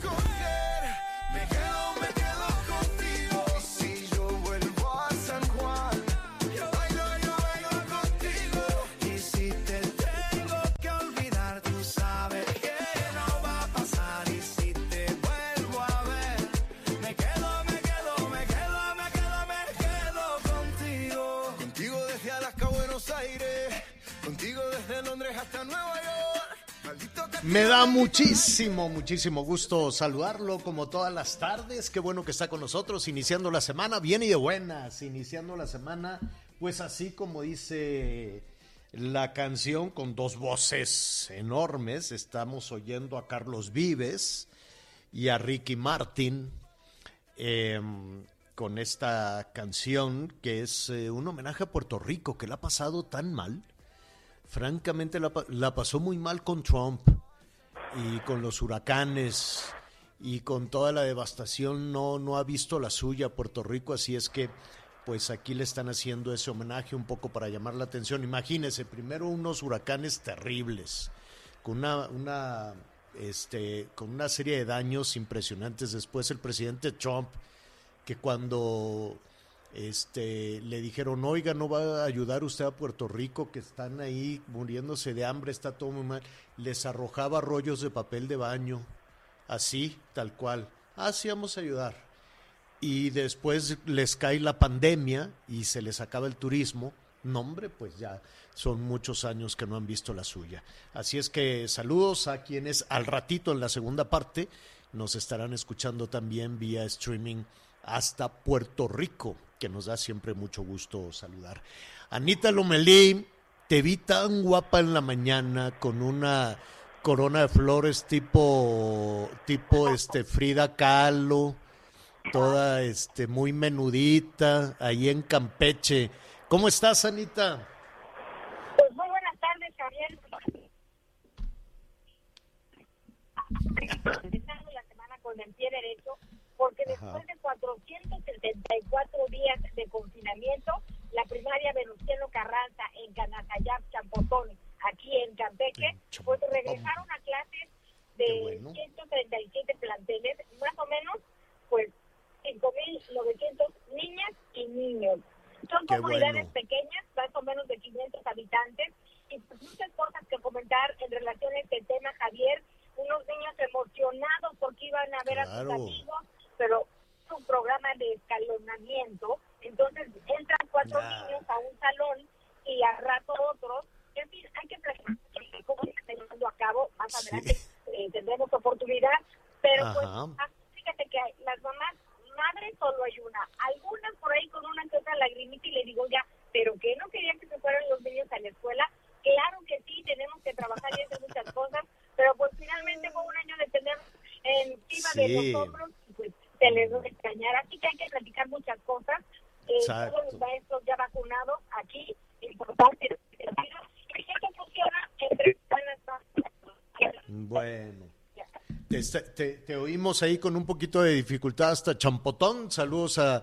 Tengo que Me da muchísimo, muchísimo gusto saludarlo como todas las tardes. Qué bueno que está con nosotros, iniciando la semana bien y de buenas. Iniciando la semana, pues así como dice la canción, con dos voces enormes. Estamos oyendo a Carlos Vives y a Ricky Martin eh, con esta canción que es eh, un homenaje a Puerto Rico, que la ha pasado tan mal. Francamente la pasó muy mal con Trump y con los huracanes y con toda la devastación no, no ha visto la suya Puerto Rico, así es que pues aquí le están haciendo ese homenaje un poco para llamar la atención. Imagínense, primero unos huracanes terribles, con una, una, este, con una serie de daños impresionantes. Después el presidente Trump, que cuando este, le dijeron, oiga, no va a ayudar usted a Puerto Rico, que están ahí muriéndose de hambre, está todo muy mal, les arrojaba rollos de papel de baño, así, tal cual. Así vamos a ayudar. Y después les cae la pandemia y se les acaba el turismo. No, hombre, pues ya son muchos años que no han visto la suya. Así es que saludos a quienes al ratito en la segunda parte nos estarán escuchando también vía streaming hasta Puerto Rico, que nos da siempre mucho gusto saludar. Anita Lomelí, te vi tan guapa en la mañana con una corona de flores tipo tipo este Frida Kahlo, toda este muy menudita ahí en Campeche. ¿Cómo estás, Anita? Pues muy buenas tardes, Javier. La semana con el pie derecho, porque después de 474 días de confinamiento, la primaria Venustiano Carranza en Canacayap, Champotón, aquí en Campeche, pues regresaron a clases de bueno. 137 planteles, más o menos, pues 5.900 niñas y niños. Son Qué comunidades bueno. pequeñas, más o menos de 500 habitantes, y pues muchas cosas que comentar en relación a este tema, Javier. Unos niños emocionados porque iban a ver a Claro. sus amigos, pero es un programa de escalonamiento. Entonces entran cuatro Ah. niños a un salón y al rato otros. En fin, hay que platicar cómo se está llevando a cabo. Más Sí. adelante eh, tendremos oportunidad. Pero pues, Ajá. ah, fíjate que hay- las mamás, madres solo hay una. Algunas por ahí con una que otra lagrimita y le digo ya, pero que no quería que se fueran los niños a la escuela. Claro que sí, tenemos que trabajar y hacer muchas cosas, pero pues finalmente fue un año de tener encima Sí. de nosotros y pues se les va a extrañar. Así que hay que platicar muchas cosas. Eh, Exacto. todos los maestros ya vacunados aquí, importante. Y esto funciona entre Bueno. Te, oímos ahí con un poquito de dificultad hasta Champotón. Saludos a,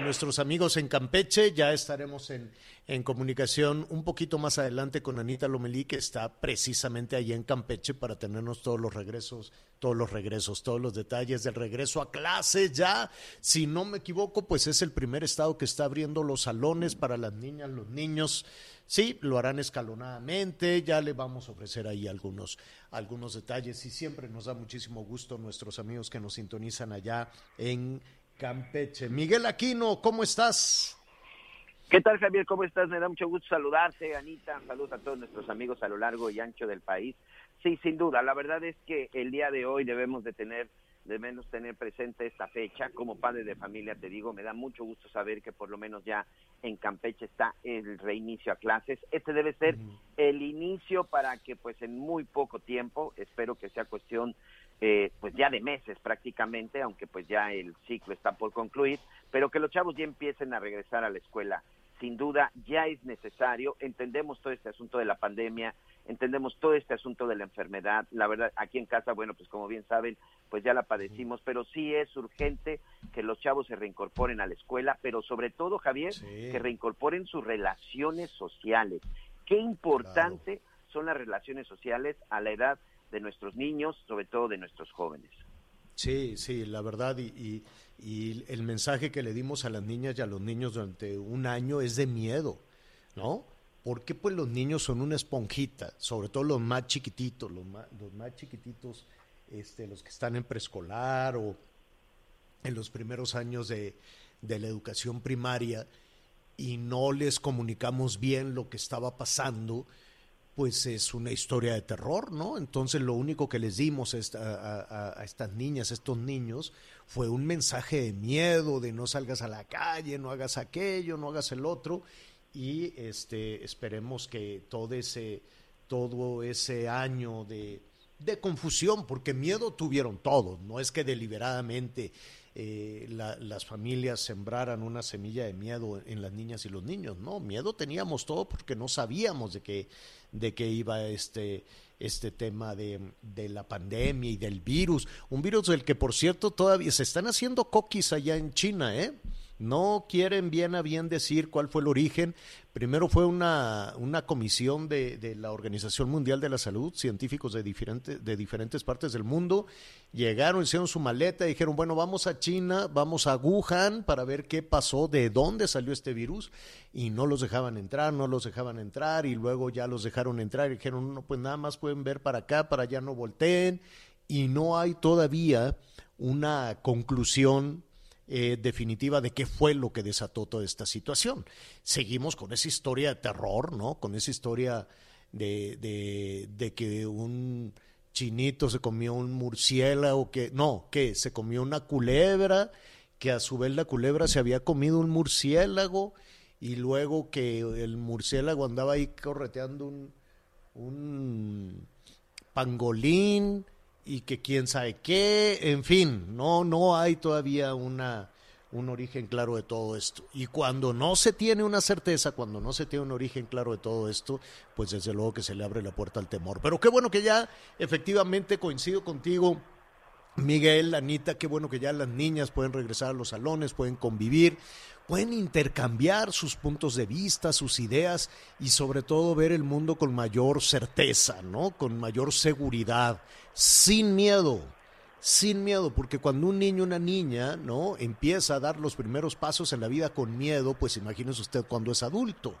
nuestros amigos en Campeche. Ya estaremos en, en comunicación un poquito más adelante con Anita Lomelí, que está precisamente allí en Campeche para tenernos todos los regresos, todos los regresos, todos los detalles del regreso a clases. Ya, si no me equivoco, pues es el primer estado que está abriendo los salones para las niñas, los niños. Sí, lo harán escalonadamente, ya le vamos a ofrecer ahí algunos, algunos detalles y siempre nos da muchísimo gusto nuestros amigos que nos sintonizan allá en Campeche. Miguel Aquino, ¿cómo estás? ¿Qué tal, Javier? ¿Cómo estás? Me da mucho gusto saludarte, Anita. Saludos a todos nuestros amigos a lo largo y ancho del país. Sí, sin duda. La verdad es que el día de hoy debemos de tener debemos tener presente esta fecha. Como padre de familia, te digo, me da mucho gusto saber que por lo menos ya en Campeche está el reinicio a clases. Este debe ser el inicio para que pues en muy poco tiempo, espero que sea cuestión eh, pues ya de meses prácticamente, aunque pues ya el ciclo está por concluir, pero que los chavos ya empiecen a regresar a la escuela. Sin duda ya es necesario, entendemos todo este asunto de la pandemia, entendemos todo este asunto de la enfermedad. La verdad, aquí en casa, bueno, pues como bien saben, pues ya la padecimos, pero sí es urgente que los chavos se reincorporen a la escuela, pero sobre todo, Javier, Sí. que reincorporen sus relaciones sociales. Qué importante son las relaciones sociales a la edad de nuestros niños, sobre todo de nuestros jóvenes. Sí, sí, la verdad, y, y- y el mensaje que le dimos a las niñas y a los niños durante un año es de miedo, ¿no? Porque pues los niños son una esponjita, sobre todo los más chiquititos, los más, chiquititos, este, los que están en preescolar o en los primeros años de, la educación primaria y no les comunicamos bien lo que estaba pasando, pues es una historia de terror, ¿no? Entonces lo único que les dimos a- a estas niñas, a estos niños, fue un mensaje de miedo, de no salgas a la calle, no hagas aquello, no hagas el otro, y este esperemos que todo ese, todo ese año de, de confusión, porque miedo tuvieron todos, no es que deliberadamente eh, la- las familias sembraran una semilla de miedo en las niñas y los niños, no, miedo teníamos todo porque no sabíamos de qué, de qué iba este, este tema de, de la pandemia y del virus, un virus del que por cierto todavía se están haciendo coquis allá en China, ¿eh? No quieren bien a bien decir cuál fue el origen. Primero fue una, una comisión de, de la Organización Mundial de la Salud, científicos de, diferentes de diferentes partes del mundo, llegaron, hicieron su maleta y dijeron, bueno, vamos a China, vamos a Wuhan para ver qué pasó, de dónde salió este virus, y no los dejaban entrar, no los dejaban entrar, y luego ya los dejaron entrar y dijeron, no, pues nada más pueden ver para acá, para allá no volteen, y no hay todavía una conclusión eh, definitiva de qué fue lo que desató toda esta situación. Seguimos con esa historia de terror, ¿no? Con esa historia de, de, de que un chinito se comió un murciélago, que no, que se comió una culebra, que a su vez la culebra se había comido un murciélago y luego que el murciélago andaba ahí correteando un, un pangolín y que quién sabe qué, en fin, no, no hay todavía una, un origen claro de todo esto. Y cuando no se tiene una certeza, cuando no se tiene un origen claro de todo esto, pues desde luego que se le abre la puerta al temor. Pero qué bueno que ya efectivamente coincido contigo. Miguel, Anita, qué bueno que ya las niñas pueden regresar a los salones, pueden convivir, pueden intercambiar sus puntos de vista, sus ideas y sobre todo ver el mundo con mayor certeza, ¿no? Con mayor seguridad, sin miedo, sin miedo, porque cuando un niño, una niña, ¿no? Empieza a dar los primeros pasos en la vida con miedo, pues imagínese usted cuando es adulto.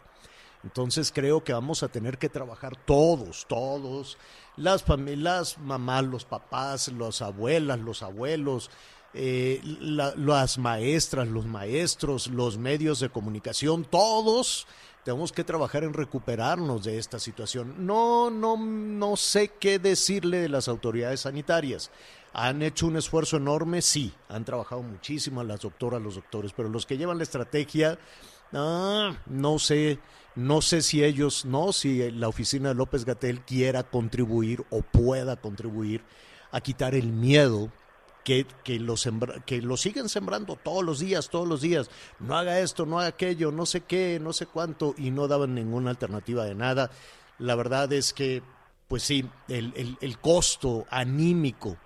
Entonces creo que vamos a tener que trabajar todos, todos, las familias, mamás, los papás, las abuelas, los abuelos, eh, la- las maestras, los maestros, los medios de comunicación, todos tenemos que trabajar en recuperarnos de esta situación. No, no, no sé qué decirle de las autoridades sanitarias. Han hecho un esfuerzo enorme, sí, han trabajado muchísimo las doctoras, los doctores, pero los que llevan la estrategia, ah, no sé, no sé si ellos, no, si la oficina de López Gatel quiera contribuir o pueda contribuir a quitar el miedo que, que, lo que lo siguen sembrando todos los días, todos los días. No haga esto, no haga aquello, no sé qué, no sé cuánto, y no daban ninguna alternativa de nada. La verdad es que, pues sí, el- el costo anímico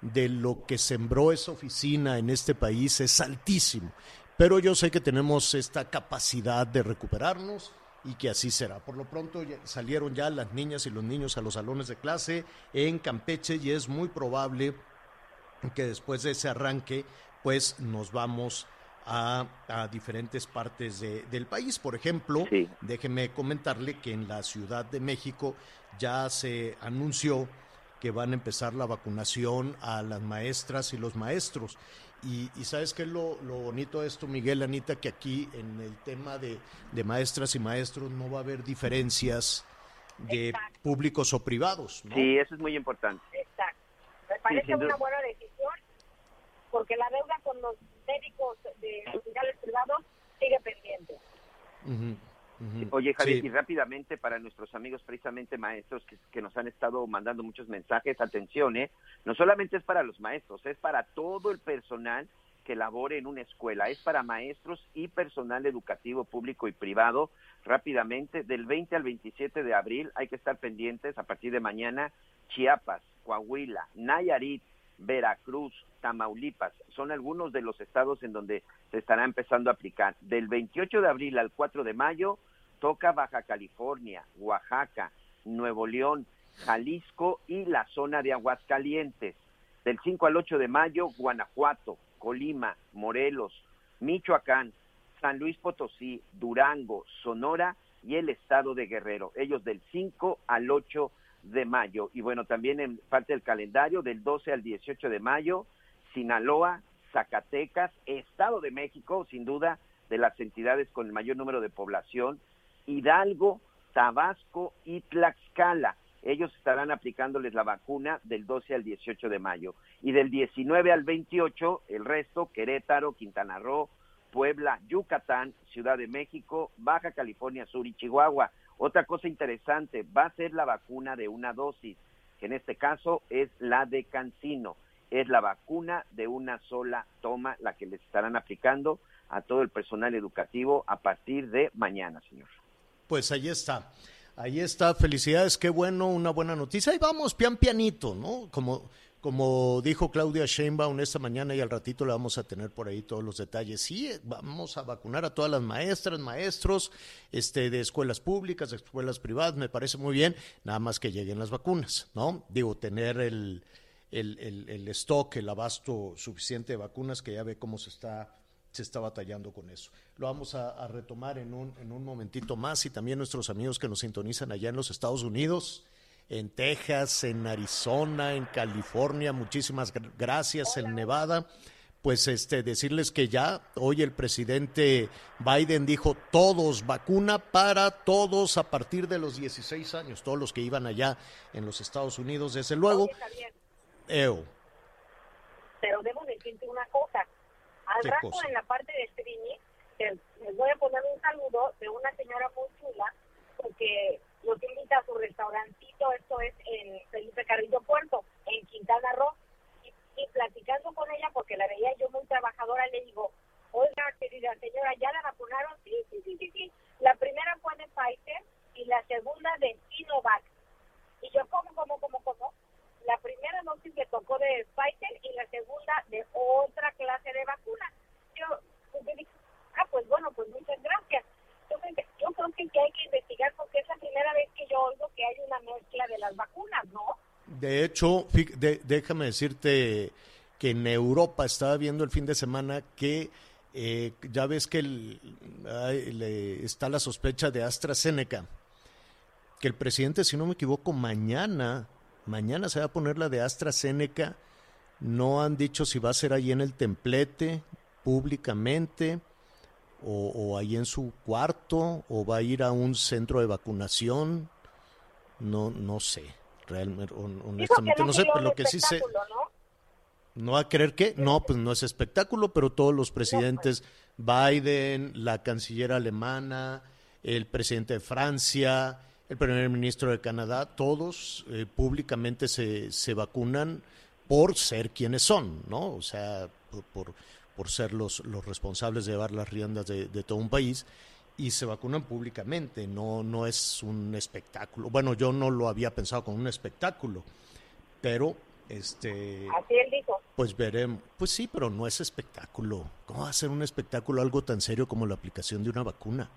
de lo que sembró esa oficina en este país es altísimo. Pero yo sé que tenemos esta capacidad de recuperarnos y que así será. Por lo pronto salieron ya las niñas y los niños a los salones de clase en Campeche y es muy probable que después de ese arranque, pues nos vamos a, a diferentes partes de- del país. Por ejemplo, Sí. déjeme comentarle que en la Ciudad de México ya se anunció que van a empezar la vacunación a las maestras y los maestros. Y, y sabes qué es lo, lo bonito de esto, Miguel, Anita, que aquí en el tema de, de maestras y maestros no va a haber diferencias de Exacto. públicos o privados, ¿no? Sí, eso es muy importante. Exacto. Me parece una buena decisión porque la deuda con los médicos de hospitales privados sigue pendiente. Oye, Javier, Sí. y rápidamente para nuestros amigos, precisamente maestros, que, que nos han estado mandando muchos mensajes, atención, ¿eh? No solamente es para los maestros, es para todo el personal que labore en una escuela, es para maestros y personal educativo público y privado. Rápidamente, del 20 al 27 de abril hay que estar pendientes a partir de mañana, Chiapas, Coahuila, Nayarit, Veracruz, Tamaulipas, son algunos de los estados en donde se estará empezando a aplicar. Del 28 de abril al 4 de mayo toca Baja California, Oaxaca, Nuevo León, Jalisco y la zona de Aguascalientes. Del 5 al 8 de mayo, Guanajuato, Colima, Morelos, Michoacán, San Luis Potosí, Durango, Sonora y el estado de Guerrero. Ellos del 5 al 8 de mayo. Y bueno, también en parte del calendario, del 12 al 18 de mayo, Sinaloa, Zacatecas, Estado de México, sin duda, de las entidades con el mayor número de población, Hidalgo, Tabasco y Tlaxcala. Ellos estarán aplicándoles la vacuna del 12 al 18 de mayo. Y del 19 al 28, el resto, Querétaro, Quintana Roo, Puebla, Yucatán, Ciudad de México, Baja California Sur y Chihuahua. Otra cosa interesante, va a ser la vacuna de una dosis, que en este caso es la de Cancino. Es la vacuna de una sola toma la que les estarán aplicando a todo el personal educativo a partir de mañana, señor. Pues ahí está. Ahí está, felicidades, qué bueno, una buena noticia. Ahí vamos, pian pianito, ¿no? Como, como dijo Claudia Sheinbaum esta mañana y al ratito le vamos a tener por ahí todos los detalles. Sí, eh, vamos a vacunar a todas las maestras, maestros, este, de escuelas públicas, de escuelas privadas, me parece muy bien, nada más que lleguen las vacunas, ¿no? Digo, tener el, el, el, el stock, el abasto suficiente de vacunas, que ya ve cómo se está se está batallando con eso. Lo vamos a, a retomar en un, en un momentito más y también nuestros amigos que nos sintonizan allá en los Estados Unidos, en Texas, en Arizona, en California, muchísimas gr- gracias, en Nevada. Pues este decirles que ya hoy el presidente Biden dijo todos vacuna para todos a partir de los 16 años, todos los que iban allá en los Estados Unidos, desde luego. Oye, Javier, Eo, pero debo decirte una cosa. Al ¿Qué rato cosa? en la parte de streaming, les voy a poner un saludo de una señora muy chula, porque los invita a su restaurantito, esto es en Felipe Carrillo Puerto, en Quintana Roo, y, y platicando con ella, porque la veía yo muy trabajadora, le digo, oiga, querida señora, ¿ya la vacunaron? Sí, sí, sí, sí, sí. La primera fue de Pfizer y la segunda de Sinovac. Y yo, ¿cómo, cómo, cómo, cómo? La primera dosis le tocó de Pfizer y la segunda de otra clase de vacuna. Yo, pues, yo dije, ah, pues bueno, pues muchas gracias. Entonces, yo creo que, hay que investigar porque es la primera vez que yo oigo que hay una mezcla de las vacunas, ¿no? De hecho, de- déjame decirte que en Europa estaba viendo el fin de semana que eh, ya ves que el- ay, le- está la sospecha de AstraZeneca, que el presidente, si no me equivoco, mañana, mañana se va a poner la de AstraZeneca. No han dicho si va a ser ahí en el templete, públicamente, o, o ahí en su cuarto, o va a ir a un centro de vacunación. No, no sé, realmente, honestamente, no sé, pero lo que sí sé, ¿no? no va a creer que, no, pues no es espectáculo, pero todos los presidentes, Biden, la canciller alemana, el presidente de Francia, el primer ministro de Canadá, todos eh, públicamente se, se vacunan por ser quienes son, ¿no? O sea, por, por, por ser los, los responsables de llevar las riendas de, de todo un país y se vacunan públicamente, no, no es un espectáculo. Bueno, yo no lo había pensado como un espectáculo, pero este Así él dijo. pues veremos. Pues sí, pero no es espectáculo. ¿Cómo va a ser un espectáculo algo tan serio como la aplicación de una vacuna?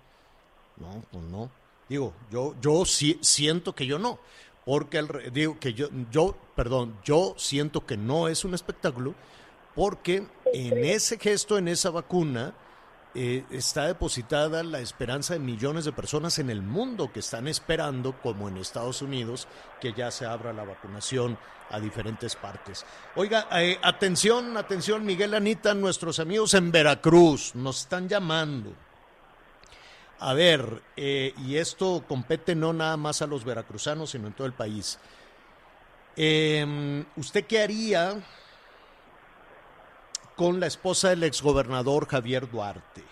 No, pues no. Digo, yo, yo sí siento que yo no. Porque el digo que yo, yo, perdón, yo siento que no es un espectáculo porque en ese gesto, en esa vacuna, eh, está depositada la esperanza de millones de personas en el mundo que están esperando, como en Estados Unidos, que ya se abra la vacunación a diferentes partes. Oiga, eh, atención, atención, Miguel Anita, nuestros amigos en Veracruz nos están llamando. A ver, eh, y esto compete no nada más a los veracruzanos, sino en todo el país. Eh, ¿Usted qué haría con la esposa del exgobernador Javier Duarte?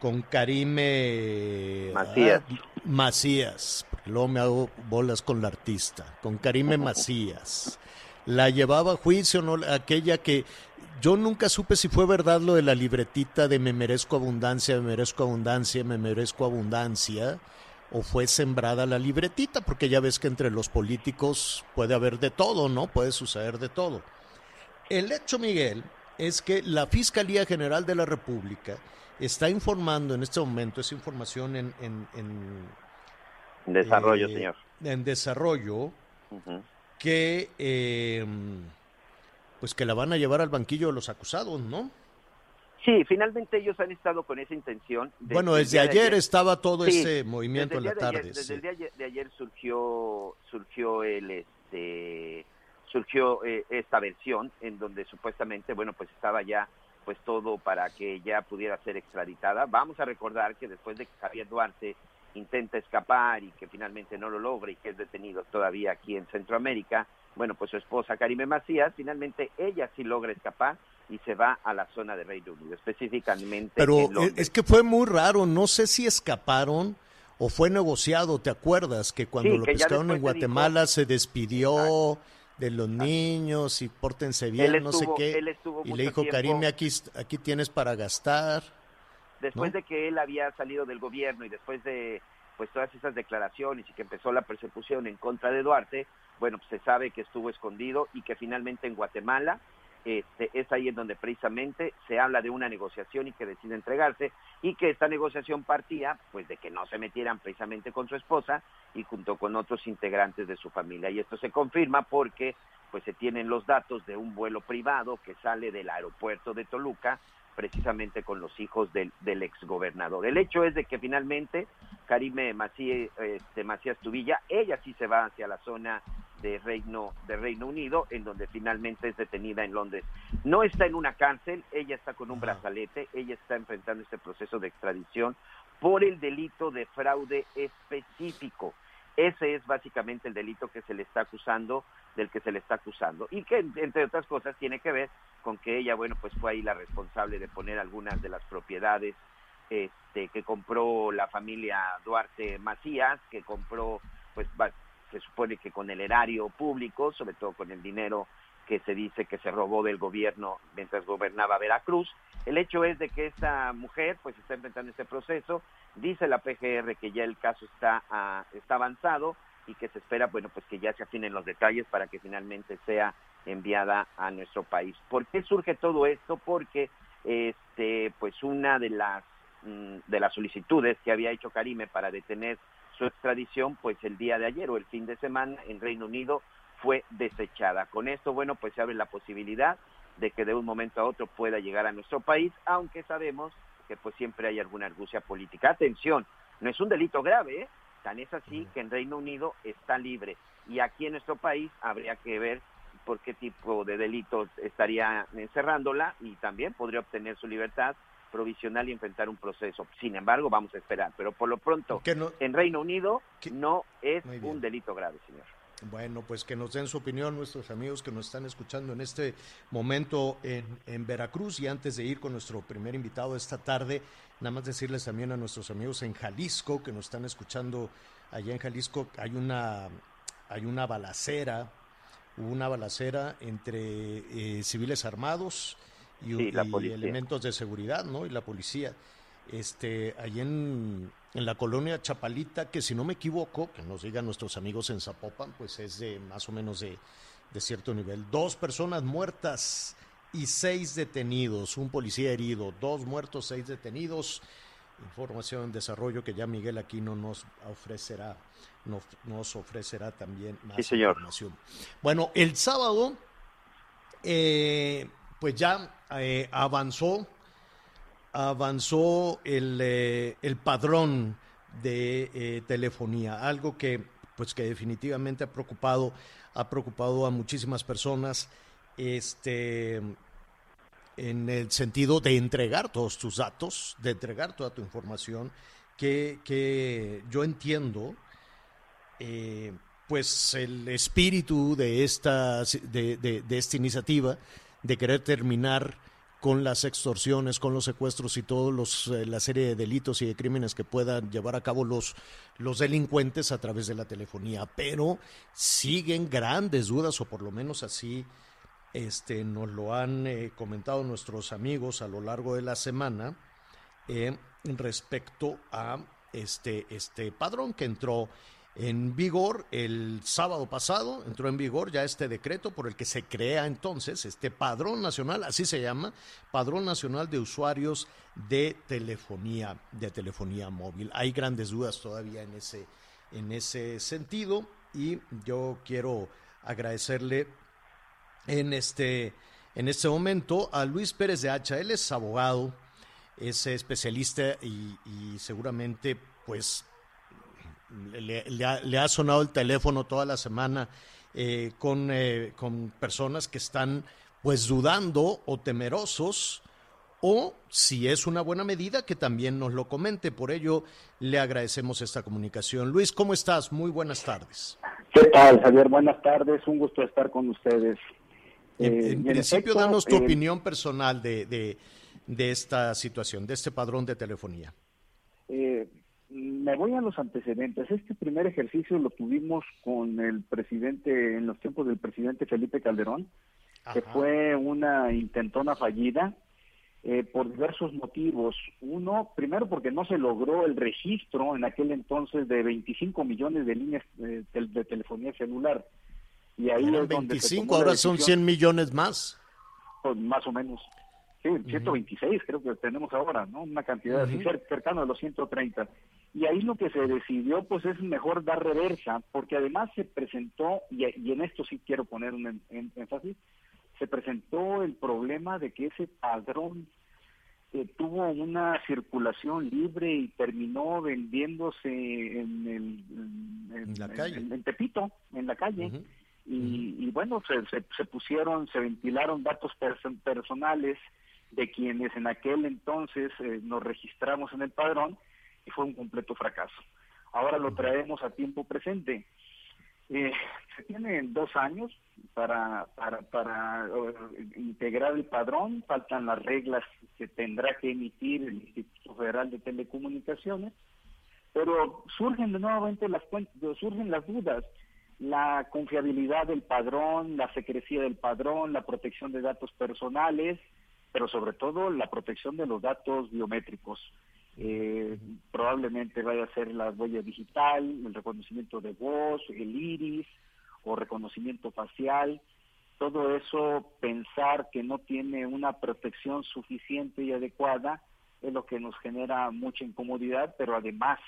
Con Karime Macías. ah, Macías, porque luego me hago bolas con la artista. Con Karime Macías. ¿La llevaba a juicio no? Aquella que yo nunca supe si fue verdad lo de la libretita de me merezco abundancia, me merezco abundancia, me merezco abundancia, o fue sembrada la libretita, porque ya ves que entre los políticos puede haber de todo, ¿no? Puede suceder de todo. El hecho, Miguel, es que la Fiscalía General de la República está informando en este momento, esa información en, en- en, Desarrollo, eh, señor. en desarrollo, que eh, pues que la van a llevar al banquillo de los acusados, ¿no? Sí, finalmente ellos han estado con esa intención. desde bueno, desde de ayer estaba todo Sí, ese movimiento en la de tarde. ayer- desde el día de ayer surgió surgió el este surgió eh, esta versión en donde supuestamente bueno pues estaba ya pues todo para que ya pudiera ser extraditada. Vamos a recordar que después de que Javier Duarte intenta escapar y que finalmente no lo logra y que es detenido todavía aquí en Centroamérica, bueno, pues su esposa Karime Macías, finalmente ella sí logra escapar y se va a la zona de Reino Unido, específicamente Pero en eh, es que fue muy raro, no sé si escaparon o fue negociado, ¿te acuerdas? Que cuando Sí, lo que pescaron en dijo- Guatemala se despidió de los niños y pórtense bien, no sé qué. Y le dijo, Karime, aquí, aquí tienes para gastar. después ¿no? de que él había salido del gobierno y después de pues todas esas declaraciones y que empezó la persecución en contra de Duarte, bueno, pues se sabe que estuvo escondido y que finalmente en Guatemala este, es ahí en donde precisamente se habla de una negociación y que decide entregarse y que esta negociación partía pues de que no se metieran precisamente con su esposa y junto con otros integrantes de su familia y esto se confirma porque pues se tienen los datos de un vuelo privado que sale del aeropuerto de Toluca precisamente con los hijos del, exgobernador. El hecho es de que finalmente Karime Macías, este, Macías Tubilla, ella sí se va hacia la zona de Reino, de Reino Unido, en donde finalmente es detenida en Londres. No está en una cárcel, ella está con un brazalete, ella está enfrentando este proceso de extradición por el delito de fraude específico. Ese es básicamente el delito que se le está acusando, del que se le está acusando. Y que, entre otras cosas, tiene que ver con que ella, bueno, pues fue ahí la responsable de poner algunas de las propiedades este, que compró la familia Duarte Macías, que compró, pues se supone que con el erario público, sobre todo con el dinero que se dice que se robó del gobierno mientras gobernaba Veracruz. El hecho es de que esta mujer pues está enfrentando este proceso, dice la PGR que ya el caso está, ah, está avanzado y que se espera, bueno, pues que ya se afinen los detalles para que finalmente sea enviada a nuestro país. ¿Por qué surge todo esto? Porque este pues una de las mm, de las solicitudes que había hecho Karime para detener su extradición, pues el día de ayer o el fin de semana en Reino Unido fue desechada. Con esto, bueno, pues se abre la posibilidad de que de un momento a otro pueda llegar a nuestro país, aunque sabemos que pues siempre hay alguna argucia política. Atención, no es un delito grave, ¿eh? tan es así que en Reino Unido está libre y aquí en nuestro país habría que ver por qué tipo de delitos estaría encerrándola y también podría obtener su libertad provisional y enfrentar un proceso. Sin embargo, vamos a esperar, pero por lo pronto no- en Reino Unido no es un delito grave, señor. Bueno, pues que nos den su opinión nuestros amigos que nos están escuchando en este momento en, en Veracruz. Y antes de ir con nuestro primer invitado esta tarde, nada más decirles también a nuestros amigos en Jalisco que nos están escuchando allá en Jalisco, hay una, hay una balacera, hubo una balacera entre eh, civiles armados y, Sí, la y policía. elementos de seguridad, ¿no? Y la policía. Este, ahí en, en la colonia Chapalita, que si no me equivoco, que nos digan nuestros amigos en Zapopan, pues es de más o menos de, de cierto nivel. Dos personas muertas y seis detenidos, un policía herido, dos muertos, seis detenidos. Información en desarrollo que ya Miguel Aquino nos ofrecerá, nos, nos ofrecerá también más Sí, señor. información. Bueno, el sábado, eh, pues ya eh, avanzó avanzó el, eh, el padrón de eh, telefonía, algo que pues que definitivamente ha preocupado ha preocupado a muchísimas personas este en el sentido de entregar todos tus datos, de entregar toda tu información que, que yo entiendo, pues el espíritu de esta, de esta iniciativa de querer terminar con las extorsiones, con los secuestros y todos los eh, la serie de delitos y de crímenes que puedan llevar a cabo los los delincuentes a través de la telefonía, pero siguen grandes dudas o por lo menos así este nos lo han eh, comentado nuestros amigos a lo largo de la semana eh, respecto a este, este padrón que entró en vigor el sábado pasado, entró en vigor ya este decreto por el que se crea entonces este padrón nacional, así se llama, padrón nacional de usuarios de telefonía, de telefonía móvil. Hay grandes dudas todavía en ese, en ese sentido y yo quiero agradecerle en este, en este momento a Luis Pérez de Hacha. Él es abogado, es especialista y, y seguramente pues le, le ha, le ha sonado el teléfono toda la semana eh, con, eh, con personas que están pues dudando o temerosos o si es una buena medida que también nos lo comente. Por ello le agradecemos esta comunicación. Luis, ¿cómo estás? Muy buenas tardes. ¿Qué tal, Javier? Buenas tardes, un gusto estar con ustedes. En, Eh, en principio, efecto, danos tu eh, opinión personal de, de, de esta situación, de este padrón de telefonía. eh, me voy a los antecedentes. Este primer ejercicio lo tuvimos con el presidente, en los tiempos del presidente Felipe Calderón, que fue una intentona fallida eh, por diversos motivos. Uno, primero porque no se logró el registro en aquel entonces de 25 millones de líneas eh, tel- de telefonía celular. Y ahí Eran es donde se 25, tomó la ahora son decisión. 100 millones más. pues, más o menos. Sí, 126 creo que tenemos ahora, ¿no? Una cantidad así cercana a los 130. Y ahí lo que se decidió, pues es mejor dar reversa, porque además se presentó, y, y en esto sí quiero poner un en- en- énfasis, se presentó el problema de que ese padrón eh, tuvo una circulación libre y terminó vendiéndose en, el, en, En la calle. en- en Tepito, en la calle y, y bueno, se, se, se pusieron, se ventilaron datos perso- personales de quienes en aquel entonces eh, nos registramos en el padrón y fue un completo fracaso. Ahora lo traemos a tiempo presente. Eh, se tienen dos años para, para, para eh, integrar el padrón, faltan las reglas que tendrá que emitir el Instituto Federal de Telecomunicaciones, pero surgen de nuevamente las surgen las dudas la confiabilidad del padrón, la secrecía del padrón, la protección de datos personales, pero sobre todo la protección de los datos biométricos. Eh, probablemente vaya a ser la huella digital, el reconocimiento de voz, el iris o reconocimiento facial. Todo eso, pensar que no tiene una protección suficiente y adecuada es lo que nos genera mucha incomodidad, pero además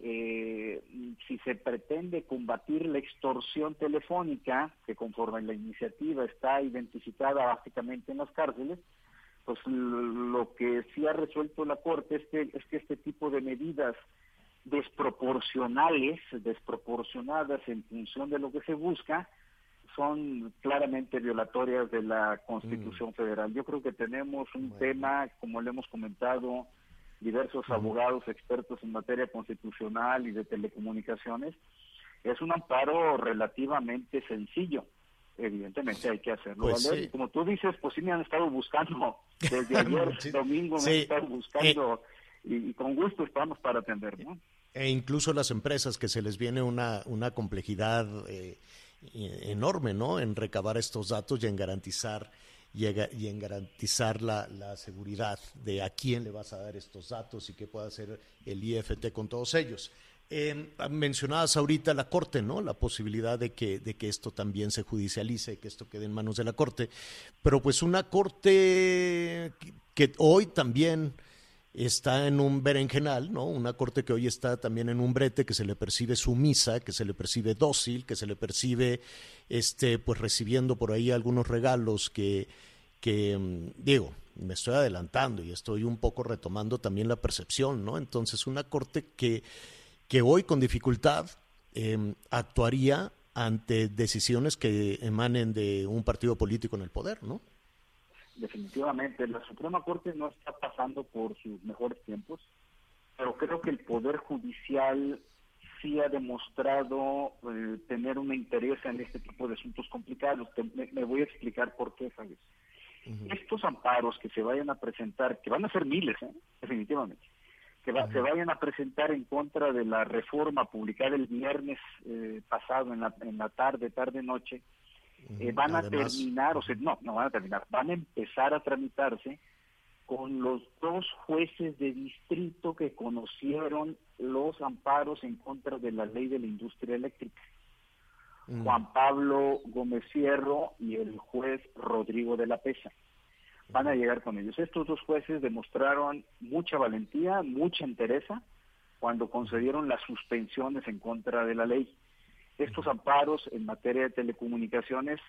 eh, si se pretende combatir la extorsión telefónica, que conforme la iniciativa está identificada básicamente en las cárceles, pues lo que sí ha resuelto la Corte es que, es que este tipo de medidas desproporcionales, desproporcionadas en función de lo que se busca, son claramente violatorias de la Constitución Federal. Yo creo que tenemos un Bueno. tema, como le hemos comentado, diversos abogados expertos en materia constitucional y de telecomunicaciones, es un amparo relativamente sencillo. Evidentemente hay que hacerlo Pues valer. sí. Y como tú dices, pues sí me han estado buscando desde ayer, Sí. domingo, me Sí. Eh. han estado buscando y, y con gusto estamos para atender, ¿no? E incluso las empresas que se les viene una, una complejidad eh, e- enorme, ¿no? En recabar estos datos y en garantizar y en, y en garantizar la, la seguridad de a quién le vas a dar estos datos y qué puede hacer el IFT con todos ellos. Eh, mencionabas ahorita la Corte, ¿no? La posibilidad de que, de que esto también se judicialice, que esto quede en manos de la Corte. Pero pues una Corte que, hoy también está en un berenjenal, ¿no? Una corte que hoy está también en un brete, que se le percibe sumisa, que se le percibe dócil, que se le percibe, este, pues recibiendo por ahí algunos regalos que, que mm, digo, me estoy adelantando y estoy un poco retomando también la percepción, ¿no? Entonces, una corte que, que hoy con dificultad eh, actuaría ante decisiones que emanen de un partido político en el poder, ¿no? Definitivamente, la Suprema Corte no está pasando por sus mejores tiempos. pero creo que el Poder Judicial sí ha demostrado eh, tener un interés en este tipo de asuntos complicados. Te- me, me voy a explicar por qué, Javier. Estos amparos que se vayan a presentar, que van a ser miles, ¿eh? definitivamente, que va- se vayan a presentar en contra de la reforma publicada el viernes eh, pasado en la, en la tarde, tarde-noche, eh, van a terminar, o sea, no, no van a terminar, van a empezar a tramitarse con los dos jueces de distrito que conocieron los amparos en contra de la ley de la industria eléctrica. Juan Pablo Gómez Fierro y el juez Rodrigo de la Pesa. Van a llegar con ellos. Estos dos jueces demostraron mucha valentía, mucha entereza cuando concedieron las suspensiones en contra de la ley. Estos amparos en materia de telecomunicaciones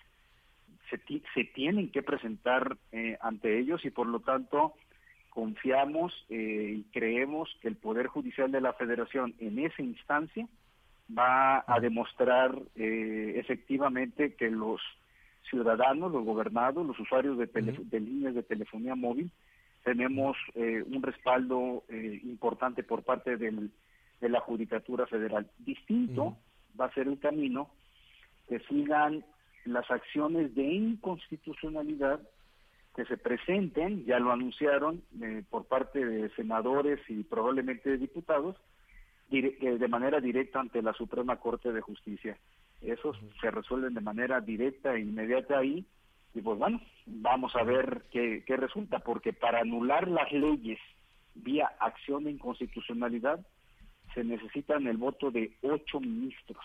se, se tienen que presentar eh, ante ellos y por lo tanto confiamos eh, y creemos que el Poder Judicial de la Federación en esa instancia va a demostrar eh, efectivamente que los ciudadanos, los gobernados, los usuarios de, tele- de líneas de telefonía móvil, tenemos eh, un respaldo eh, importante por parte del- de la Judicatura Federal. Distinto va a ser el camino que sigan las acciones de inconstitucionalidad que se presenten, ya lo anunciaron eh, por parte de senadores y probablemente de diputados, dire- eh, de manera directa ante la Suprema Corte de Justicia. Esos se resuelven de manera directa e inmediata ahí, y pues bueno, vamos a ver qué, qué resulta, porque para anular las leyes vía acción de inconstitucionalidad se necesitan el voto de ocho ministros.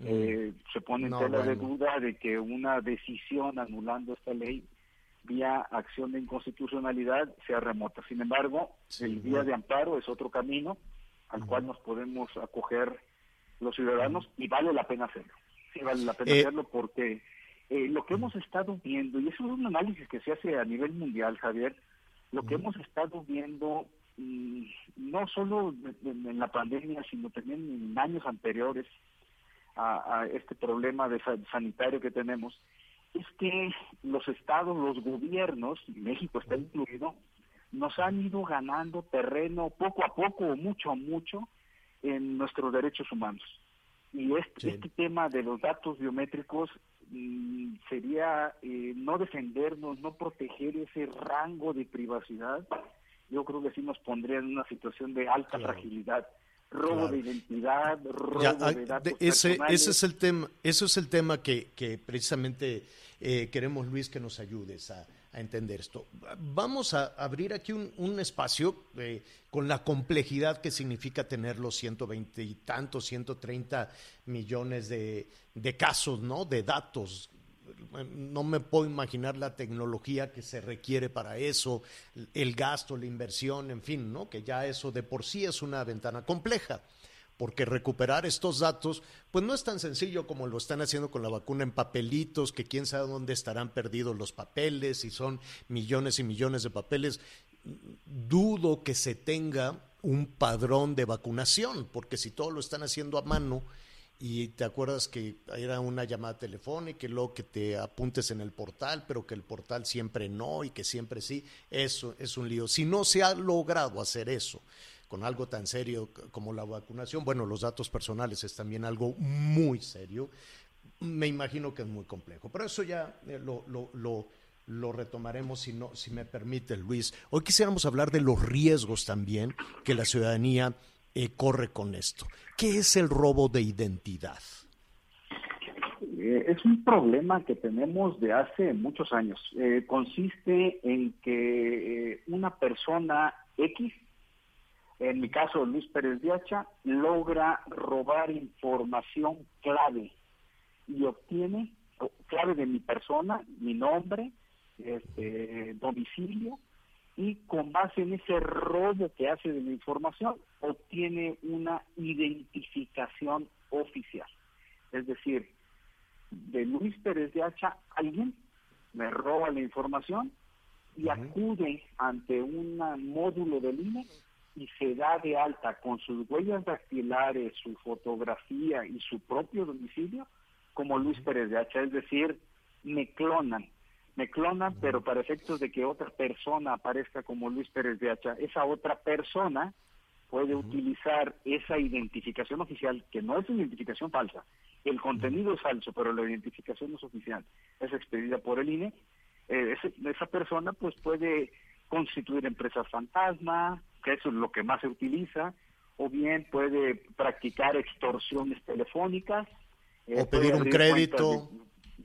Eh, se pone en No, tela de duda de que una decisión anulando esta ley vía acción de inconstitucionalidad sea remota. Sin embargo, el vía de amparo es otro camino al cual nos podemos acoger los ciudadanos y vale la pena hacerlo. Sí, vale la pena Eh, hacerlo porque eh, lo que hemos estado viendo, y eso es un análisis que se hace a nivel mundial, Javier, lo que hemos estado viendo mm, no solo en, en la pandemia, sino también en años anteriores a, a este problema de sa- sanitario que tenemos, es que los estados, los gobiernos, y México está incluido, nos han ido ganando terreno poco a poco o mucho a mucho en nuestros derechos humanos. Y este, Sí. este tema de los datos biométricos mm, sería eh, no defendernos, no proteger ese rango de privacidad. Yo creo que sí nos pondría en una situación de alta Claro. fragilidad. Robo Claro. de identidad, robo Ya, ah, de datos ese, personales. ese es el tema, eso es el tema que, que precisamente eh, queremos, Luis, que nos ayudes a, entender esto. Vamos a abrir aquí un, un espacio eh, con la complejidad que significa tener los 120 y tantos, 130 millones de, de casos, ¿no? De datos no me puedo imaginar la tecnología que se requiere para eso, el gasto, la inversión, en fin, ¿no? Que ya eso de por sí es una ventana compleja, porque recuperar estos datos, pues no es tan sencillo como lo están haciendo con la vacuna en papelitos, que quién sabe dónde estarán perdidos los papeles, y son millones y millones de papeles. Dudo que se tenga un padrón de vacunación, porque si todo lo están haciendo a mano, y te acuerdas que era una llamada telefónica y luego que te apuntes en el portal, pero que el portal siempre no y que siempre sí, eso es un lío. Si no se ha logrado hacer eso con algo tan serio como la vacunación, bueno, los datos personales es también algo muy serio, me imagino que es muy complejo, pero eso ya eh, lo, lo, lo, retomaremos si, no, si me permite, Luis. Hoy quisiéramos hablar de los riesgos también que la ciudadanía eh, corre con esto. ¿Qué es el robo de identidad? Eh, es un problema que tenemos de hace muchos años. Consiste en que una persona X, en mi caso Luis Pérez de Hacha, logra robar información clave y obtiene clave de mi persona, mi nombre, este, domicilio, y con base en ese robo que hace de la información, obtiene una identificación oficial. Es decir, de Luis Pérez de Hacha, alguien me roba la información y acude ante un módulo del INE y se da de alta con sus huellas dactilares, su fotografía y su propio domicilio como Luis Pérez de Hacha, es decir, me clonan, me clonan, pero para efectos de que otra persona aparezca como Luis Pérez de Hacha, esa otra persona puede utilizar esa identificación oficial, que no es una identificación falsa, el contenido es falso, pero la identificación es oficial, es expedida por el INE, eh, ese- esa persona pues puede constituir empresas fantasma, que eso es lo que más se utiliza, o bien puede practicar extorsiones telefónicas, eh, O pedir un crédito.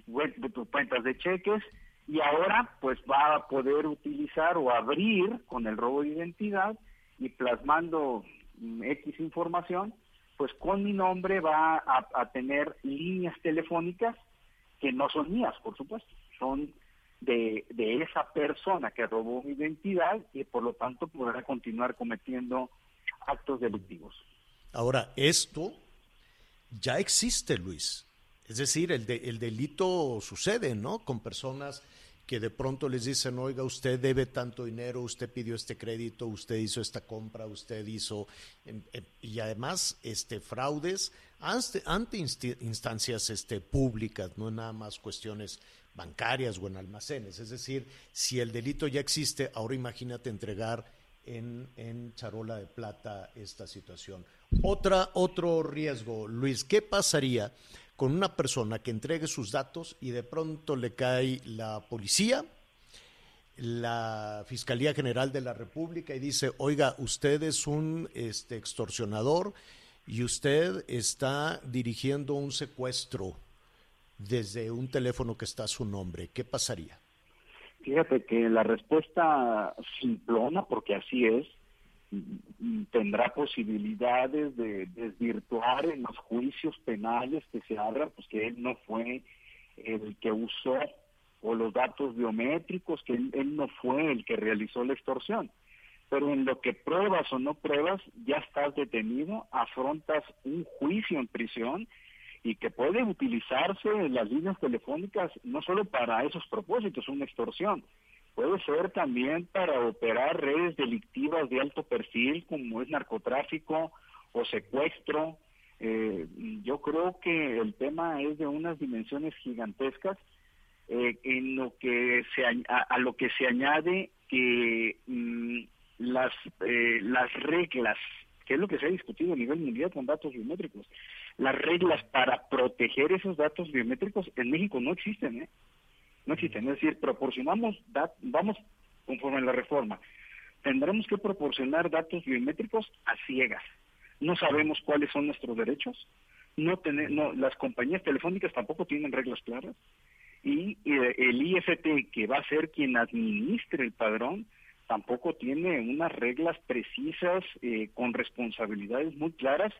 cuentas de, de tus cuentas de cheques y ahora pues va a poder utilizar o abrir con el robo de identidad y plasmando mm, X información, pues con mi nombre va a, a tener líneas telefónicas que no son mías, por supuesto, son de, esa persona que robó mi identidad y por lo tanto podrá continuar cometiendo actos delictivos. Ahora, esto ya existe, Luis. Es decir, el, de- el delito sucede, ¿no? Con personas que de pronto les dicen, oiga, usted debe tanto dinero, usted pidió este crédito, usted hizo esta compra, usted hizo... em, em, y además, este, fraudes ante, ante instancias este, públicas, no nada más cuestiones bancarias o en almacenes. Es decir, si el delito ya existe, ahora imagínate entregar en, en charola de plata esta situación. Otra, otro riesgo, Luis, ¿qué pasaría con una persona que entregue sus datos y de pronto le cae la policía, la Fiscalía General de la República y dice, oiga, usted es un este, extorsionador y usted está dirigiendo un secuestro desde un teléfono que está a su nombre? ¿Qué pasaría? Fíjate que la respuesta simplona, porque así es, tendrá posibilidades de desvirtuar en los juicios penales que se abran, pues que él no fue el que usó o los datos biométricos, que él no fue el que realizó la extorsión. Pero en lo que pruebas o no pruebas, ya estás detenido, afrontas un juicio en prisión y que puede utilizarse las líneas telefónicas no solo para esos propósitos, una extorsión, puede ser también para operar redes delictivas de alto perfil como es narcotráfico o secuestro. Eh, yo creo que el tema es de unas dimensiones gigantescas eh, en lo que se a lo que se añade que mm, las eh, las reglas que es lo que se ha discutido a nivel mundial con datos biométricos las reglas para proteger esos datos biométricos en México no existen ¿eh? no existen. Es decir proporcionamos vamos conforme a la reforma. Tendremos que proporcionar datos biométricos a ciegas. No sabemos cuáles son nuestros derechos. No, tene- no las compañías telefónicas tampoco tienen reglas claras. Y el IFT, que va a ser quien administre el padrón, tampoco tiene unas reglas precisas eh, con responsabilidades muy claras,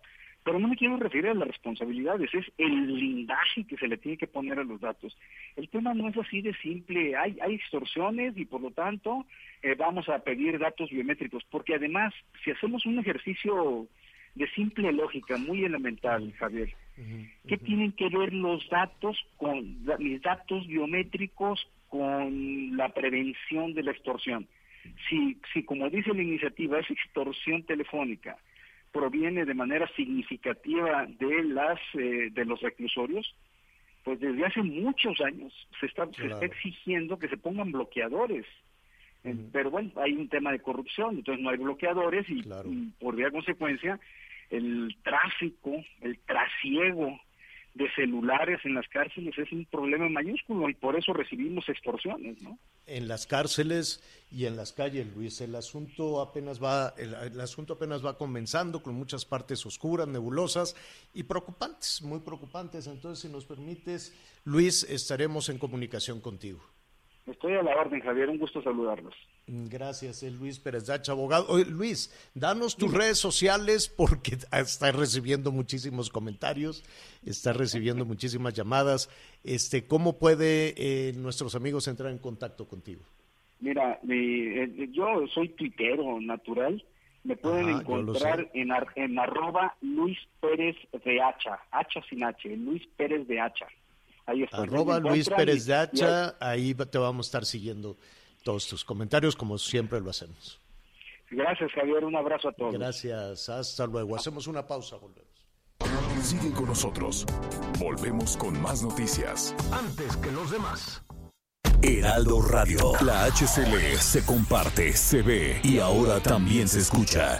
pero no me quiero referir a las responsabilidades, es el blindaje que se le tiene que poner a los datos. El tema no es así de simple, hay, hay extorsiones y por lo tanto eh, vamos a pedir datos biométricos, porque además, si hacemos un ejercicio de simple lógica, muy elemental, Javier, ¿Qué tienen que ver los datos con mis datos biométricos con la prevención de la extorsión? Si, si como dice la iniciativa, esa extorsión telefónica proviene de manera significativa de las eh, de los reclusorios, pues desde hace muchos años se está, se está exigiendo que se pongan bloqueadores. Eh, Pero bueno, hay un tema de corrupción, entonces no hay bloqueadores y, Claro. y por vía consecuencia el tráfico, el trasiego de celulares en las cárceles es un problema mayúsculo y por eso recibimos extorsiones, ¿no? en las cárceles y en las calles, Luis. El asunto apenas va, el, el asunto apenas va comenzando con muchas partes oscuras, nebulosas y preocupantes, muy preocupantes. Entonces, si nos permites, Luis, estaremos en comunicación contigo. Estoy a la orden, Javier, un gusto saludarlos. Gracias, es Luis Pérez Dacha, abogado. Oye, Luis, danos tus redes sociales porque estás recibiendo muchísimos comentarios, estás recibiendo muchísimas llamadas. Este, ¿Cómo puede eh, nuestros amigos entrar en contacto contigo? Mira, mi- eh, yo soy tuitero natural, me pueden Ajá, encontrar en, ar- en arroba Luis Pérez de Hacha, Hacha sin H, Luis Pérez de Hacha. Ahí está. Arroba Luis Pérez de Hacha, ahí te vamos a estar siguiendo todos tus comentarios como siempre lo hacemos. Gracias, Javier, un abrazo a todos. Gracias, hasta luego. Hacemos una pausa, volvemos. Sigue con nosotros. Volvemos con más noticias. Antes que los demás. Heraldo Radio. La HCL se comparte, se ve y ahora también se escucha.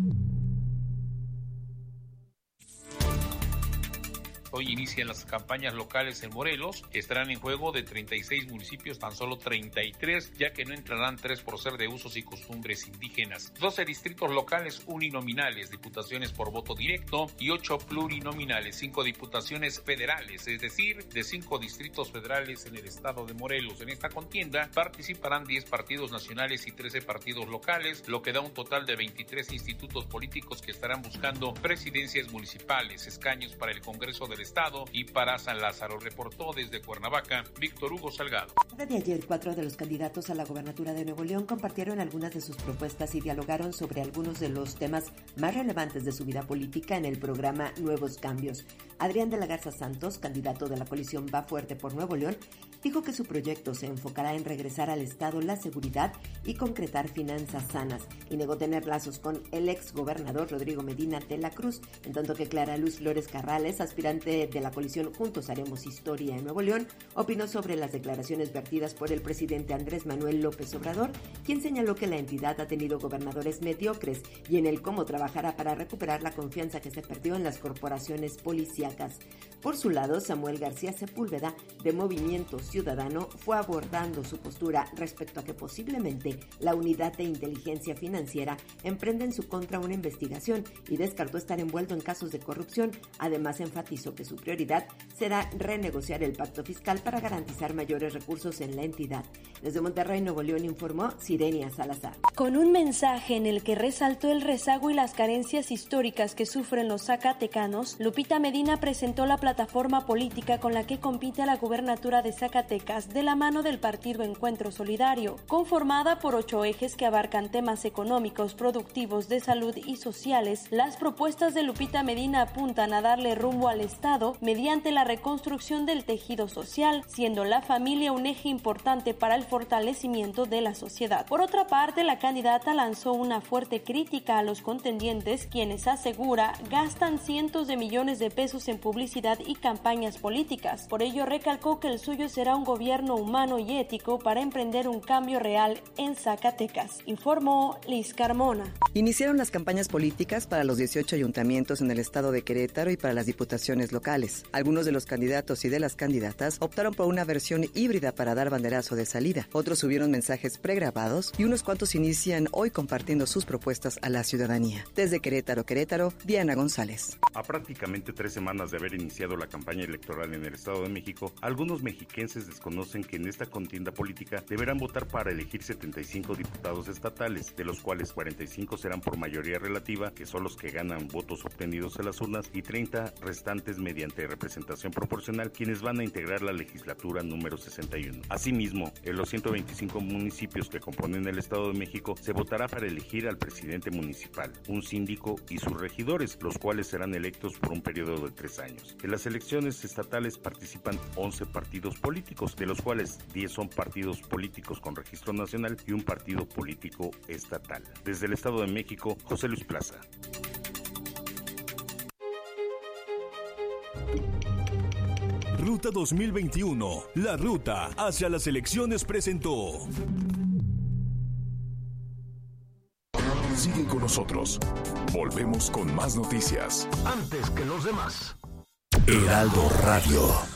Hoy inician las campañas locales en Morelos. Estarán en juego de 36 municipios, tan solo 33, ya que no entrarán tres por ser de usos y costumbres indígenas. 12 distritos locales uninominales, diputaciones por voto directo y 8 plurinominales, 5 diputaciones federales, es decir, de 5 distritos federales en el estado de Morelos. En esta contienda participarán 10 partidos nacionales y 13 partidos locales, lo que da un total de 23 institutos políticos que estarán buscando presidencias municipales, escaños para el Congreso Estado y para San Lázaro. Reportó desde Cuernavaca Víctor Hugo Salgado. de ayer, cuatro de los candidatos a la gobernatura de Nuevo León compartieron algunas de sus propuestas y dialogaron sobre algunos de los temas más relevantes de su vida política en el programa Nuevos Cambios. Adrián de la Garza Santos, candidato de la coalición Va Fuerte por Nuevo León, dijo que su proyecto se enfocará en regresar al Estado la seguridad y concretar finanzas sanas, y negó tener lazos con el ex gobernador Rodrigo Medina de la Cruz, en tanto que Clara Luz Flores Carrales, aspirante de la coalición Juntos Haremos Historia en Nuevo León, opinó sobre las declaraciones vertidas por el presidente Andrés Manuel López Obrador, quien señaló que la entidad ha tenido gobernadores mediocres y en el cómo trabajará para recuperar la confianza que se perdió en las corporaciones policíacas. Por su lado, Samuel García Sepúlveda, de Movimiento Ciudadano, fue abordando su postura respecto a que posiblemente la Unidad de Inteligencia Financiera emprenda en su contra una investigación y descartó estar envuelto en casos de corrupción. Además, enfatizó que su prioridad será renegociar el pacto fiscal para garantizar mayores recursos en la entidad. Desde Monterrey, Nuevo León, informó Sirenia Salazar. Con un mensaje en el que resaltó el rezago y las carencias históricas que sufren los zacatecanos, Lupita Medina presentó la plataforma política con la que compite a la gubernatura de Zacatecas de la mano del partido Encuentro Solidario, conformada por ocho ejes que abarcan temas económicos, productivos, de salud y sociales. Las propuestas de Lupita Medina apuntan a darle rumbo al Estado mediante la reconstrucción del tejido social, siendo la familia un eje importante para el fortalecimiento de la sociedad. Por otra parte, la candidata lanzó una fuerte crítica a los contendientes, quienes asegura gastan cientos de millones de pesos en publicidad y campañas políticas. Por ello, recalcó que el suyo será un gobierno humano y ético para emprender un cambio real en Zacatecas, informó Liz Carmona. Iniciaron las campañas políticas para los 18 ayuntamientos en el estado de Querétaro y para las diputaciones locales. Algunos de los candidatos y de las candidatas optaron por una versión híbrida para dar banderazo de salida. Otros subieron mensajes pregrabados y unos cuantos inician hoy compartiendo sus propuestas a la ciudadanía. Desde Querétaro, Querétaro, Diana González. A prácticamente tres semanas de haber iniciado la campaña electoral en el Estado de México, algunos mexiquenses desconocen que en esta contienda política deberán votar para elegir 75 diputados estatales, de los cuales 45 serán por mayoría relativa, que son los que ganan votos obtenidos en las urnas, y 30 restantes mediante representación proporcional, quienes van a integrar la legislatura número 61. Asimismo, en los 125 municipios que componen el Estado de México, se votará para elegir al presidente municipal, un síndico y sus regidores, los cuales serán electos por un periodo de tres años. En las elecciones estatales participan 11 partidos políticos, de los cuales 10 son partidos políticos con registro nacional y un partido político estatal. Desde el Estado de México, José Luis Plaza. Ruta 2021, la ruta hacia las elecciones presentó. Sigue con nosotros. Volvemos con más noticias. Antes que los demás. Heraldo Radio.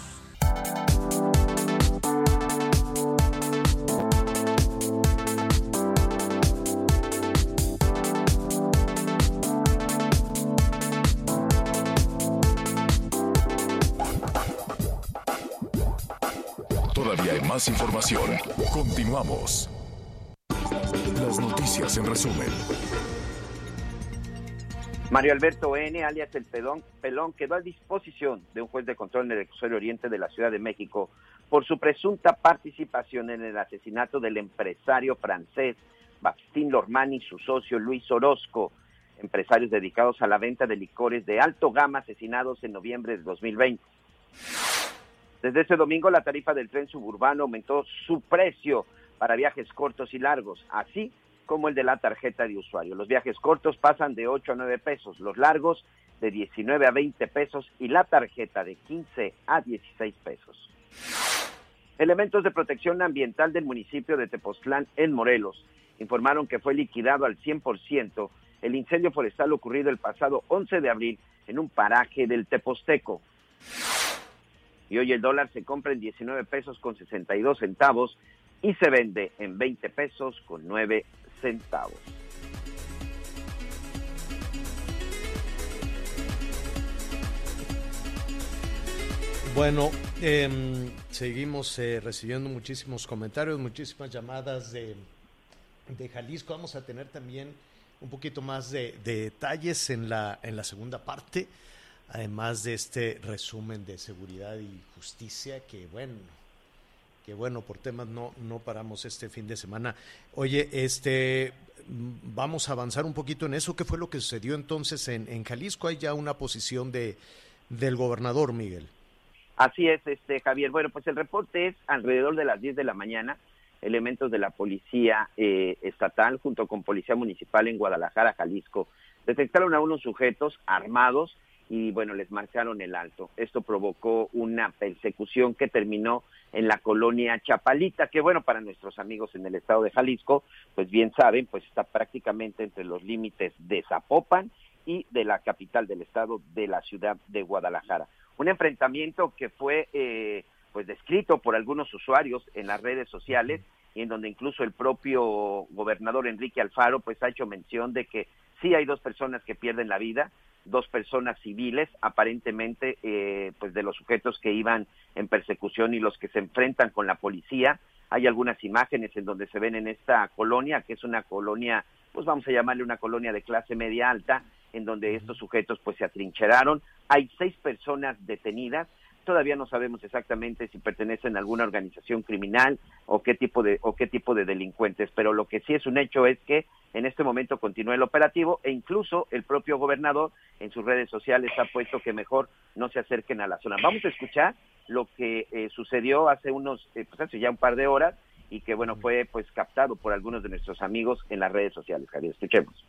Continuamos. Las noticias en resumen. Mario Alberto N., alias El Pelón, Pelón, quedó a disposición de un juez de control en el reclusorio oriente de la Ciudad de México por su presunta participación en el asesinato del empresario francés Baptiste Lormán y su socio Luis Orozco, empresarios dedicados a la venta de licores de alto gama asesinados en noviembre de 2020. Desde ese domingo la tarifa del tren suburbano aumentó su precio para viajes cortos y largos, así como el de la tarjeta de usuario. Los viajes cortos pasan de 8 a 9 pesos, los largos de 19 a 20 pesos y la tarjeta de 15 a 16 pesos. Elementos de protección ambiental del municipio de Tepoztlán en Morelos informaron que fue liquidado al 100% el incendio forestal ocurrido el pasado 11 de abril en un paraje del Teposteco. Y hoy el dólar se compra en 19 pesos con 62 centavos y se vende en 20 pesos con 9 centavos. Bueno, em, seguimos eh, recibiendo muchísimos comentarios, muchísimas llamadas de, de Jalisco. Vamos a tener también un poquito más de, de detalles en la, en la segunda parte, además de este resumen de seguridad y justicia, que bueno, que bueno, por temas no, no paramos este fin de semana. Oye, este vamos a avanzar un poquito en eso. ¿Qué fue lo que sucedió entonces en, en Jalisco? Hay ya una posición de, del gobernador, Miguel. Así es, este Javier. Bueno, pues el reporte es alrededor de las 10 de la mañana. Elementos de la policía eh, estatal junto con policía municipal en Guadalajara, Jalisco, detectaron a unos sujetos armados y bueno, les marcaron el alto. Esto provocó una persecución que terminó en la colonia Chapalita, que bueno, para nuestros amigos en el estado de Jalisco, pues bien saben, pues está prácticamente entre los límites de Zapopan y de la capital del estado, de la ciudad de Guadalajara. Un enfrentamiento que fue eh, pues descrito por algunos usuarios en las redes sociales y en donde incluso el propio gobernador Enrique Alfaro pues ha hecho mención de que sí hay dos personas que pierden la vida, dos personas civiles, aparentemente eh, pues de los sujetos que iban en persecución y los que se enfrentan con la policía. Hay algunas imágenes en donde se ven en esta colonia, que es una colonia, pues vamos a llamarle una colonia de clase media alta, en donde estos sujetos pues se atrincheraron. Hay seis personas detenidas. Todavía no sabemos exactamente si pertenecen a alguna organización criminal o qué tipo de o qué tipo de delincuentes, pero lo que sí es un hecho es que en este momento continúa el operativo e incluso el propio gobernador en sus redes sociales ha puesto que mejor no se acerquen a la zona. Vamos a escuchar lo que eh, sucedió hace unos eh, pues hace ya un par de horas y que bueno fue pues captado por algunos de nuestros amigos en las redes sociales. Javier, escuchemos.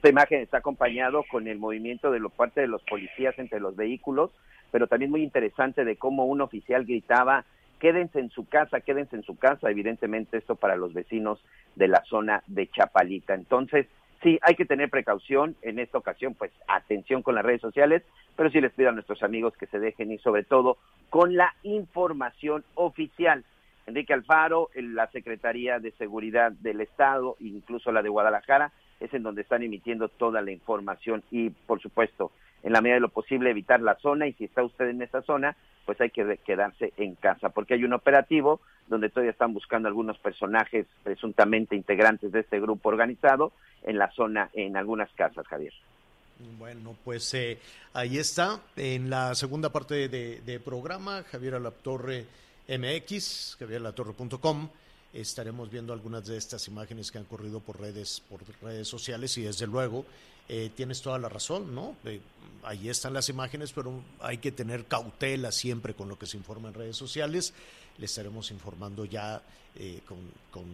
Esta imagen está acompañado con el movimiento de los parte de los policías entre los vehículos, pero también muy interesante de cómo un oficial gritaba quédense en su casa, quédense en su casa, evidentemente esto para los vecinos de la zona de Chapalita. Entonces, sí, hay que tener precaución en esta ocasión, pues atención con las redes sociales, pero sí les pido a nuestros amigos que se dejen y sobre todo con la información oficial. Enrique Alfaro, la Secretaría de Seguridad del Estado, incluso la de Guadalajara, es en donde están emitiendo toda la información y, por supuesto, en la medida de lo posible evitar la zona y si está usted en esa zona, pues hay que quedarse en casa, porque hay un operativo donde todavía están buscando algunos personajes presuntamente integrantes de este grupo organizado en la zona, en algunas casas, Javier. Bueno, pues eh, ahí está, en la segunda parte de, programa, Javier Alatorre MX, javieralatorre.com, estaremos viendo algunas de estas imágenes que han corrido por redes, por redes sociales y desde luego eh, tienes toda la razón, ¿no? Eh, ahí están las imágenes, pero hay que tener cautela siempre con lo que se informa en redes sociales. Le estaremos informando ya eh, con, con,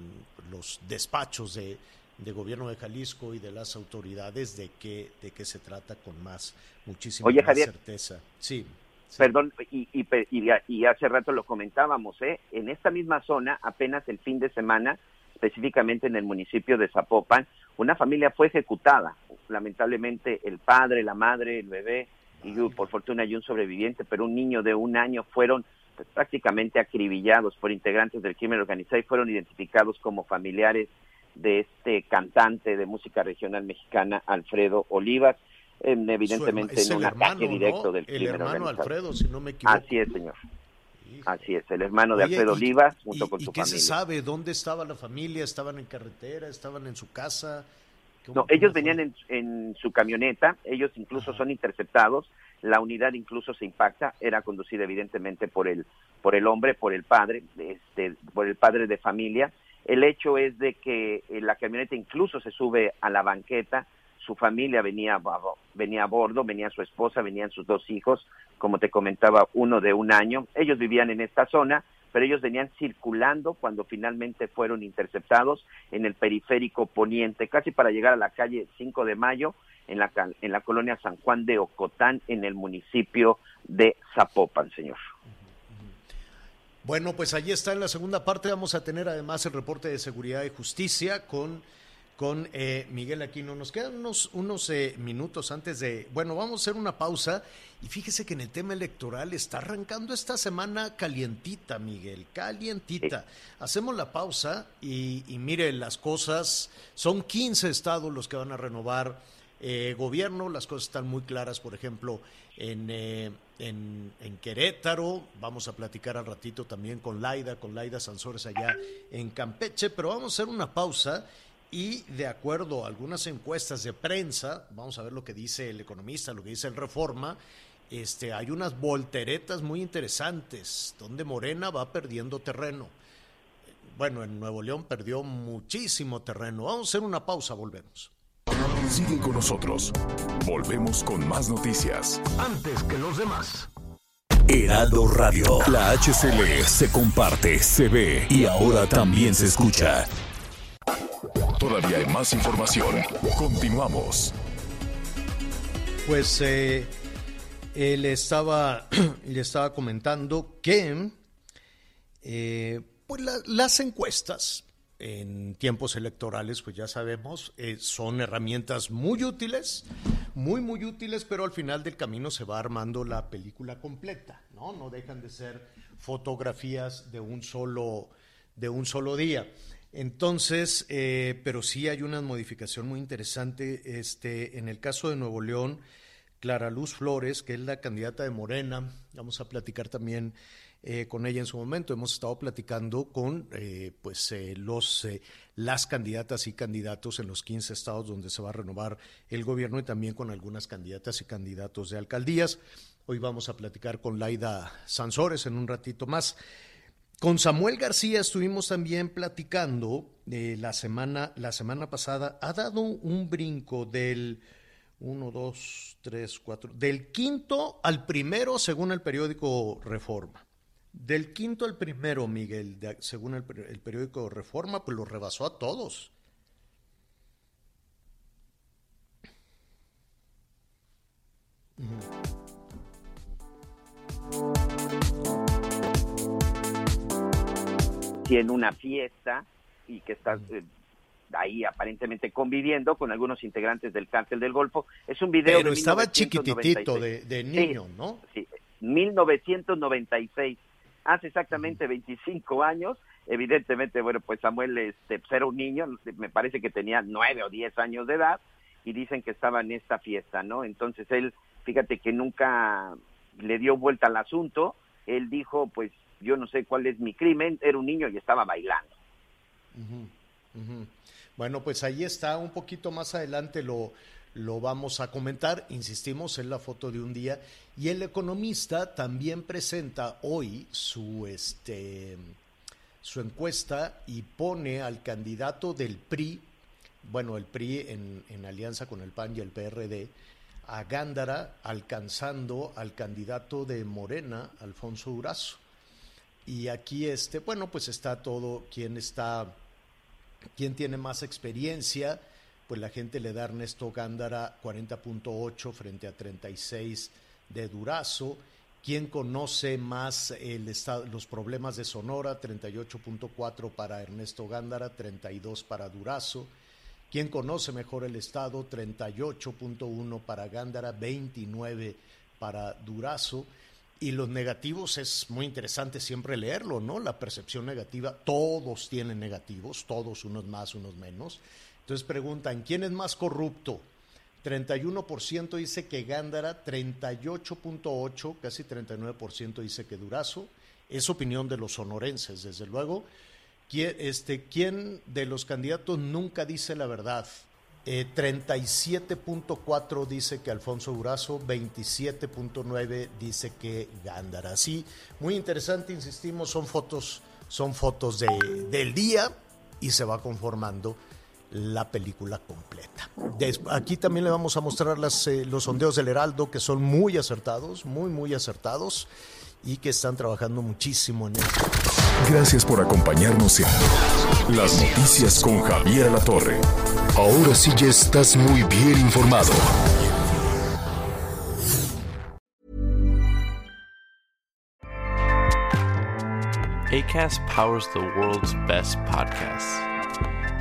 los despachos de, de, gobierno de Jalisco y de las autoridades de qué de qué se trata con más, muchísima Oye, más Javier, certeza. Sí. Sí. Perdón, y, y, y, y, hace rato lo comentábamos, ¿eh? en esta misma zona, apenas el fin de semana, específicamente en el municipio de Zapopan, una familia fue ejecutada. Lamentablemente el padre, la madre, el bebé, y por fortuna hay un sobreviviente, pero un niño de un año fueron pues, prácticamente acribillados por integrantes del crimen organizado y fueron identificados como familiares de este cantante de música regional mexicana, Alfredo Olivas en, evidentemente en un hermano, ataque directo ¿no? del el crimen hermano organizado. Alfredo, si no me equivoco. Así es, señor. Así es, el hermano de Oye, Alfredo y- Olivas junto y- con ¿Y su qué familia. se sabe? ¿Dónde estaba la familia? ¿Estaban en carretera? ¿Estaban en su casa? No, ellos venían en, en, su camioneta, ellos incluso son interceptados, la unidad incluso se impacta, era conducida evidentemente por el, por el hombre, por el padre, este, por el padre de familia. El hecho es de que eh, la camioneta incluso se sube a la banqueta, su familia venía, venía a bordo, venía su esposa, venían sus dos hijos, como te comentaba, uno de un año. Ellos vivían en esta zona, pero ellos venían circulando cuando finalmente fueron interceptados en el periférico poniente, casi para llegar a la calle 5 de Mayo, en la, en la colonia San Juan de Ocotán, en el municipio de Zapopan, señor. Bueno, pues allí está en la segunda parte. Vamos a tener además el reporte de seguridad y justicia con con eh, Miguel Aquino. Nos quedan unos, unos eh, minutos antes de, bueno, vamos a hacer una pausa. Y fíjese que en el tema electoral está arrancando esta semana calientita, Miguel, calientita. Hacemos la pausa y, y, mire, las cosas, son 15 estados los que van a renovar eh, gobierno, las cosas están muy claras, por ejemplo, en, en, en, Querétaro, vamos a platicar al ratito también con Laida, con Laida Sansores allá en Campeche, pero vamos a hacer una pausa y de acuerdo a algunas encuestas de prensa, vamos a ver lo que dice el economista, lo que dice el Reforma, este, hay unas volteretas muy interesantes donde Morena va perdiendo terreno. Bueno, en Nuevo León perdió muchísimo terreno. Vamos a hacer una pausa, volvemos. Sigue con nosotros. Volvemos con más noticias. Antes que los demás. Heraldo Radio. La HCL se comparte, se ve y ahora también se escucha. Todavía hay más información. Continuamos. Pues eh, eh, le, estaba, le estaba comentando que eh, pues la, las encuestas en tiempos electorales, pues ya sabemos, eh, son herramientas muy útiles, muy, muy útiles, pero al final del camino se va armando la película completa, ¿no? No dejan de ser fotografías de un solo, de un solo día. Entonces, eh, pero sí hay una modificación muy interesante. Este, en el caso de Nuevo León, Clara Luz Flores, que es la candidata de Morena, vamos a platicar también eh, con ella en su momento. Hemos estado platicando con eh, pues eh, los las candidatas y candidatos en los 15 estados donde se va a renovar el gobierno y también con algunas candidatas y candidatos de alcaldías. Hoy vamos a platicar con Laida Sansores en un ratito más. Con Samuel García estuvimos también platicando la semana la semana pasada. Ha dado un brinco del 1, 2, 3, 4, del quinto al primero según el periódico Reforma. Del quinto al primero, Miguel, según el, el, periódico Reforma, pues lo rebasó a todos. Tiene una fiesta y que está eh, ahí aparentemente conviviendo con algunos integrantes del cártel del Golfo. Es un video Pero de estaba chiquititito de, de niño, sí, ¿no? Sí, 1996 hace exactamente 25 años. Evidentemente, bueno, pues Samuel este, pues era un niño, me parece que tenía 9 o 10 años de edad, y dicen que estaba en esta fiesta, ¿no? Entonces él, fíjate que nunca le dio vuelta al asunto, él dijo, pues yo no sé cuál es mi crimen, era un niño y estaba bailando. Bueno, pues ahí está, un poquito más adelante lo, lo vamos a comentar, insistimos en la foto de un día y el economista también presenta hoy su este su encuesta y pone al candidato del PRI, bueno, el PRI en, en alianza con el PAN y el PRD, a Gándara alcanzando al candidato de Morena, Alfonso Durazo. Y aquí este, bueno, pues está todo quién está quién tiene más experiencia, pues la gente le da Ernesto Gándara 40.8 frente a 36 de Durazo. ¿Quién conoce más el estado, los problemas de Sonora? 38.4 para Ernesto Gándara, 32 para Durazo. ¿Quién conoce mejor el estado? 38.1 para Gándara, 29 para Durazo. Y los negativos es muy interesante siempre leerlo, ¿no? La percepción negativa, todos tienen negativos, todos, unos más, unos menos. Entonces preguntan, ¿quién es más corrupto? 31% dice que Gándara, 38.8, casi 39% dice que Durazo. Es opinión de los sonorenses, desde luego. ¿Quién, este, ¿Quién de los candidatos nunca dice la verdad? Eh, 37.4 dice que Alfonso Durazo, 27.9 dice que Gándara. Sí, muy interesante, insistimos, son fotos, son fotos de, del día y se va conformando la película completa. Aquí también le vamos a mostrar las, eh, los sondeos del Heraldo que son muy acertados, muy, muy acertados y que están trabajando muchísimo en esto. Gracias por acompañarnos en Las Noticias con Javier La Torre. Ahora sí ya estás muy bien informado. ACAST powers the world's best podcasts.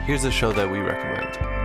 Here's a show that we recommend.